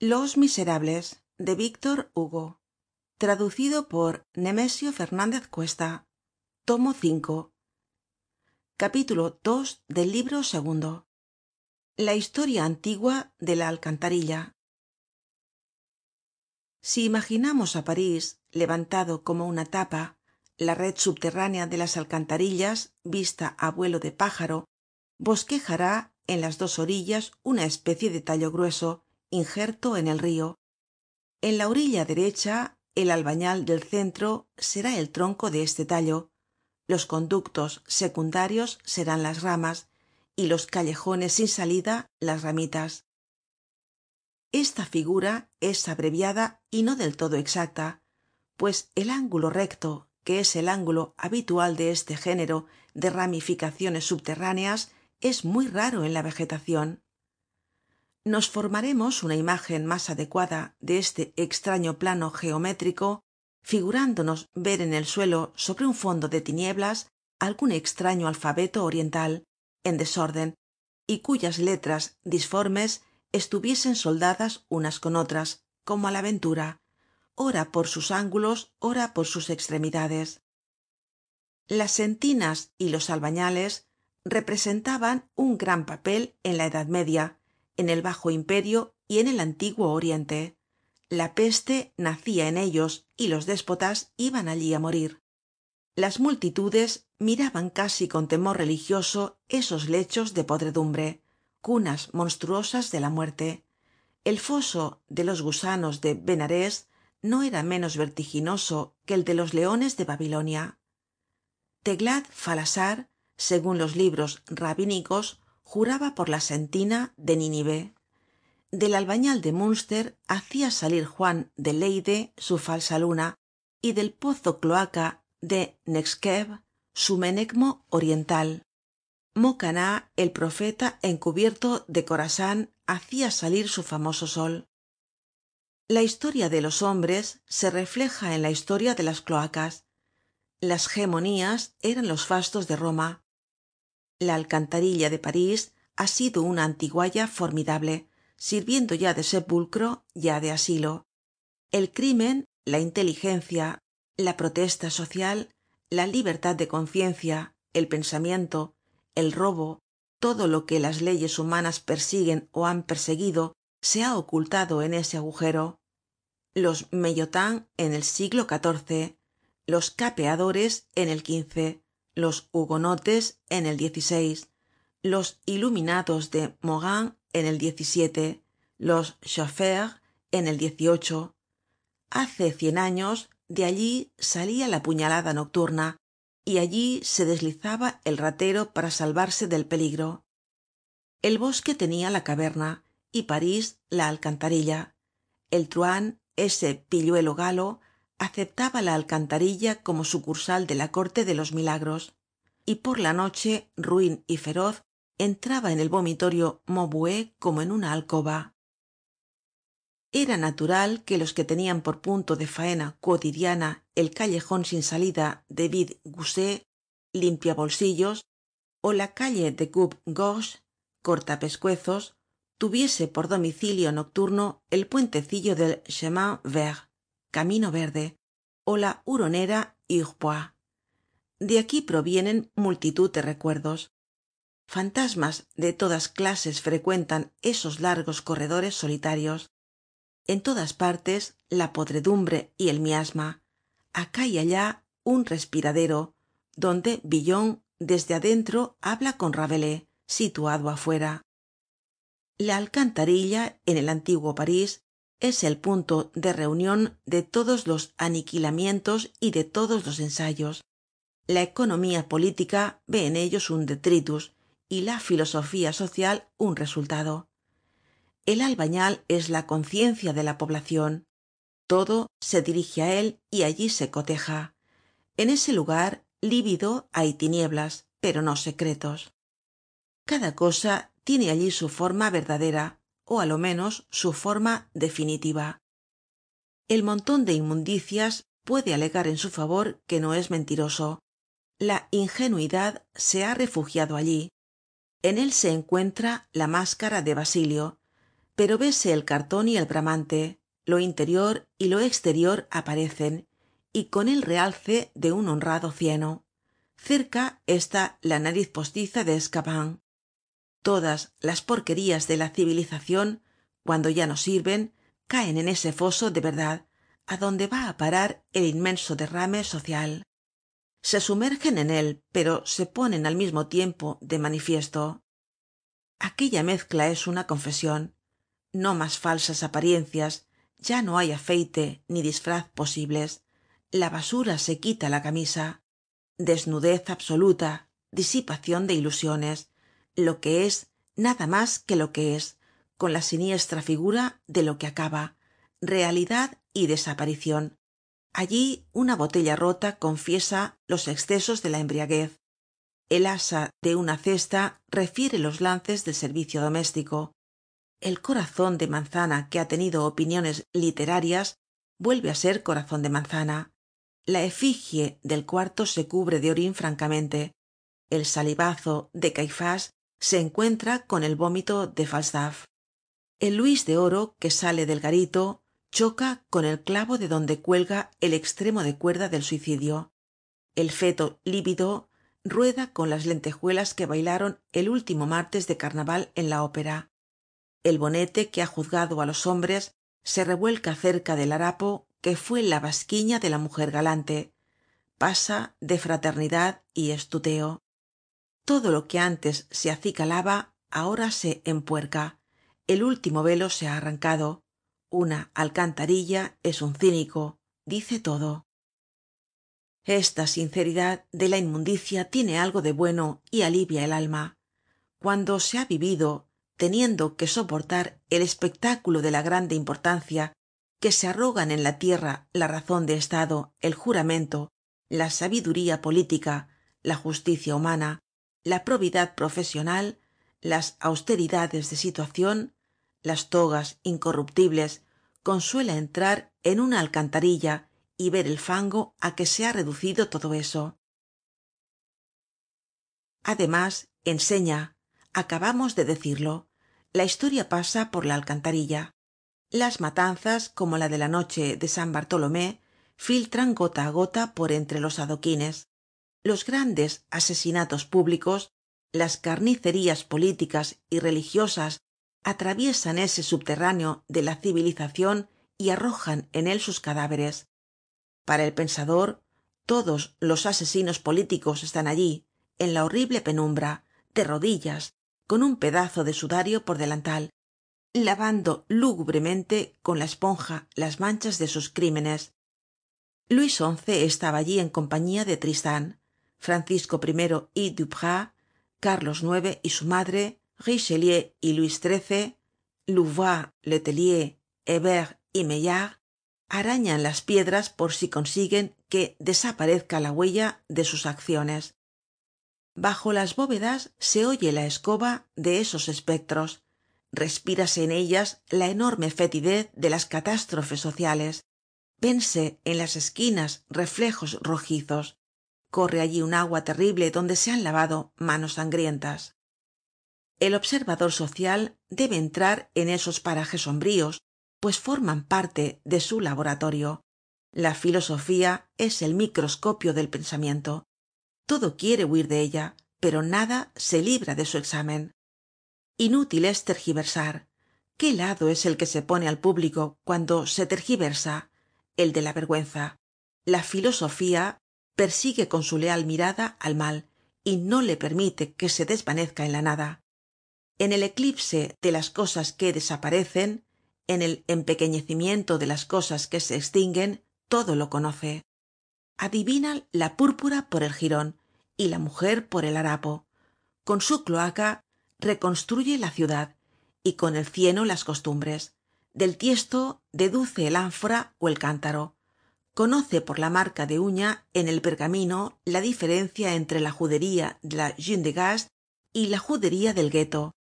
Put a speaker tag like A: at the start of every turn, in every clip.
A: los miserables de víctor hugo. Traducido por nemesio fernandez cuesta. Tomo capítulo ii del libro segundo. La historia antigua de la alcantarilla. Si imaginamos á parís levantado como una tapa la red subterránea de las alcantarillas vista á vuelo de pájaro bosquejará en las dos orillas una especie de tallo grueso injerto en el rio en la orilla derecha el albañal del centro será el tronco de este tallo. Los conductos secundarios serán las ramas y los callejones sin salida las ramitas. Esta figura es abreviada y no del todo exacta pues el ángulo recto que es el ángulo habitual de este género de ramificaciones subterráneas es muy raro en la vegetacion nos formaremos una imagen mas adecuada de este extraño plano geométrico figurándonos ver en el suelo sobre un fondo de tinieblas algun extraño alfabeto oriental en desorden y cuyas letras disformes estuviesen soldadas unas con otras como á la ventura ora por sus ángulos ora por sus extremidades. Las sentinas y los albañales representaban un gran papel en la edad media en el bajo imperio y en el antiguo oriente. La peste nacia en ellos y los déspotas iban allí á morir. Las multitudes miraban casi con temor religioso esos lechos de podredumbre cunas monstruosas de la muerte. El foso de los gusanos de benarés no era menos vertiginoso que el de los leones de babilonia. Teglat phalasar segun los libros rabínicos juraba por la sentina de nínive del albañal de munster hacia salir juan de leyde su falsa luna y del pozo cloaca de nekhskev su menecmo oriental. Mocaná el profeta encubierto de khorasan hacia salir su famoso sol. La historia de los hombres se refleja en la historia de las cloacas. Las gemonías eran los fastos de roma la alcantarilla de parís ha sido una antigualla formidable sirviendo ya de sepulcro ya de asilo. El crimen la inteligencia la protesta social la libertad de conciencia el pensamiento el robo todo lo que las leyes humanas persiguen ó han perseguido se ha ocultado en ese agujero. Los meillotins en el siglo xiv los capeadores en el los hugonotes en el los iluminados de morin en el los chauffeurs en el hace cien años de allí salia la puñalada nocturna y allí se deslizaba el ratero para salvarse del peligro. El bosque tenia la caverna y parís la alcantarilla. El truán ese pilluelo galo aceptaba la alcantarilla como sucursal de la corte de los milagros y por la noche ruin y feroz entraba en el vomitorio maubuée como en una alcoba. Era natural que los que tenian por punto de faena cuotidiana el callejon sin salida de vide gousset limpia bolsillos ó la calle de coupe gorge corta pescuezos tuviese por domicilio nocturno el puentecillo del chemin vert camino verde ó la huronera hurepoix de aquí provienen multitud de recuerdos. Fantasmas de todas clases frecuentan esos largos corredores solitarios. En todas partes la podredumbre y el miasma. Acá y allá un respiradero donde villon desde adentro habla con rabelais situado afuera. La alcantarilla en el antiguo parís es el punto de reunion de todos los aniquilamientos y de todos los ensayos. La economía política ve en ellos un detritus y la filosofía social un resultado. El albañal es la conciencia de la poblacion todo se dirige á él y allí se coteja. En ese lugar lívido hay tinieblas pero no secretos. Cada cosa tiene allí su forma verdadera ó á lo menos su forma definitiva. El monton de inmundicias puede alegar en su favor que no es mentiroso. La ingenuidad se ha refugiado allí. En él se encuentra la máscara de basilio pero vese el cartón y el bramante lo interior y lo exterior aparecen y con el realce de un honrado cieno. Cerca está la nariz postiza de todas las porquerías de la civilizacion cuando ya no sirven caen en ese foso de verdad adonde va á parar el inmenso derrame social. Se sumergen en él pero se ponen al mismo tiempo de manifiesto. Aquella mezcla es una confesion no mas falsas apariencias ya no hay afeite ni disfraz posibles. La basura se quita la camisa. Desnudez absoluta disipacion de ilusiones lo que es nada mas que lo que es con la siniestra figura de lo que acaba realidad y desaparicion allí una botella rota confiesa los excesos de la embriaguez. El asa de una cesta refiere los lances del servicio doméstico. El corazon de manzana que ha tenido opiniones literarias vuelve á ser corazon de manzana. La efigie del cuarto se cubre de orin francamente. El salivazo de caifás se encuentra con el vómito de falstaff. El luis de oro que sale del garito choca con el clavo de donde cuelga el extremo de cuerda del suicidio. El feto lívido rueda con las lentejuelas que bailaron el último martes de carnaval en la ópera. El bonete que ha juzgado á los hombres se revuelca cerca del harapo que fue la basquiña de la mujer galante. Pasa de fraternidad y estuteo todo lo que antes se acicalaba ahora se empuerca. El último velo se ha arrancado. Una alcantarilla es un cínico dice todo. Esta sinceridad de la inmundicia tiene algo de bueno y alivia el alma. Cuando se ha vivido teniendo que soportar el espectáculo de la grande importancia que se arrogan en la tierra la razon de estado el juramento la sabiduría política la justicia humana la probidad profesional las austeridades de situacion las togas incorruptibles consuela entrar en una alcantarilla y ver el fango á que se ha reducido todo eso. Además enseña acabamos de decirlo la historia pasa por la alcantarilla. Las matanzas como la de la noche de san bartolomé filtran gota á gota por entre los adoquines los grandes asesinatos públicos las carnicerías políticas y religiosas atraviesan ese subterráneo de la civilizacion y arrojan en él sus cadáveres. Para el pensador todos los asesinos políticos están allí en la horrible penumbra de rodillas con un pedazo de sudario por delantal lavando lúgubremente con la esponja las manchas de sus crímenes. Luis xi estaba allí en compañía de tristan francisco i y duprat carlos ix y su madre richelieu y luis xiii louvois letellier hebert y maillard arañan las piedras por si consiguen que desaparezca la huella de sus acciones. Bajo las bóvedas se oye la escoba de esos espectros. Respírase en ellas la enorme fetidez de las catástrofes sociales. Vense en las esquinas reflejos rojizos corre allí un agua terrible donde se han lavado manos sangrientas. El observador social debe entrar en esos parajes sombríos pues forman parte de su laboratorio. La filosofía es el microscopio del pensamiento. Todo quiere huir de ella pero nada se libra de su examen. Inútil es tergiversar. Qué lado es el que se pone al público cuando se tergiversa el de la vergüenza. La filosofía persigue con su leal mirada al mal y no le permite que se desvanezca en la nada. En el eclipse de las cosas que desaparecen en el empequeñecimiento de las cosas que se extinguen todo lo conoce. Adivina la púrpura por el jiron y la mujer por el harapo. Con su cloaca reconstruye la ciudad y con el cieno las costumbres. Del tiesto deduce el ánfora ó el cántaro conoce por la marca de uña en el pergamino la diferencia entre la judería de la de gast y la judería del ghetto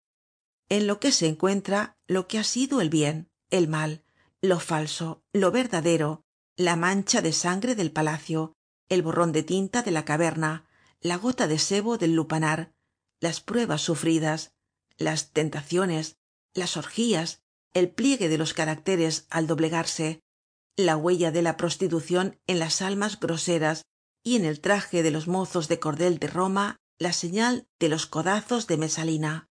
A: en lo que se encuentra lo que ha sido el bien el mal lo falso lo verdadero la mancha de sangre del palacio el borron de tinta de la caverna la gota de sebo del lupanar las pruebas sufridas las tentaciones las orgías el pliegue de los caracteres al doblegarse la huella de la prostitucion en las almas groseras y en el traje de los mozos de cordel de roma la señal de los codazos de mesalina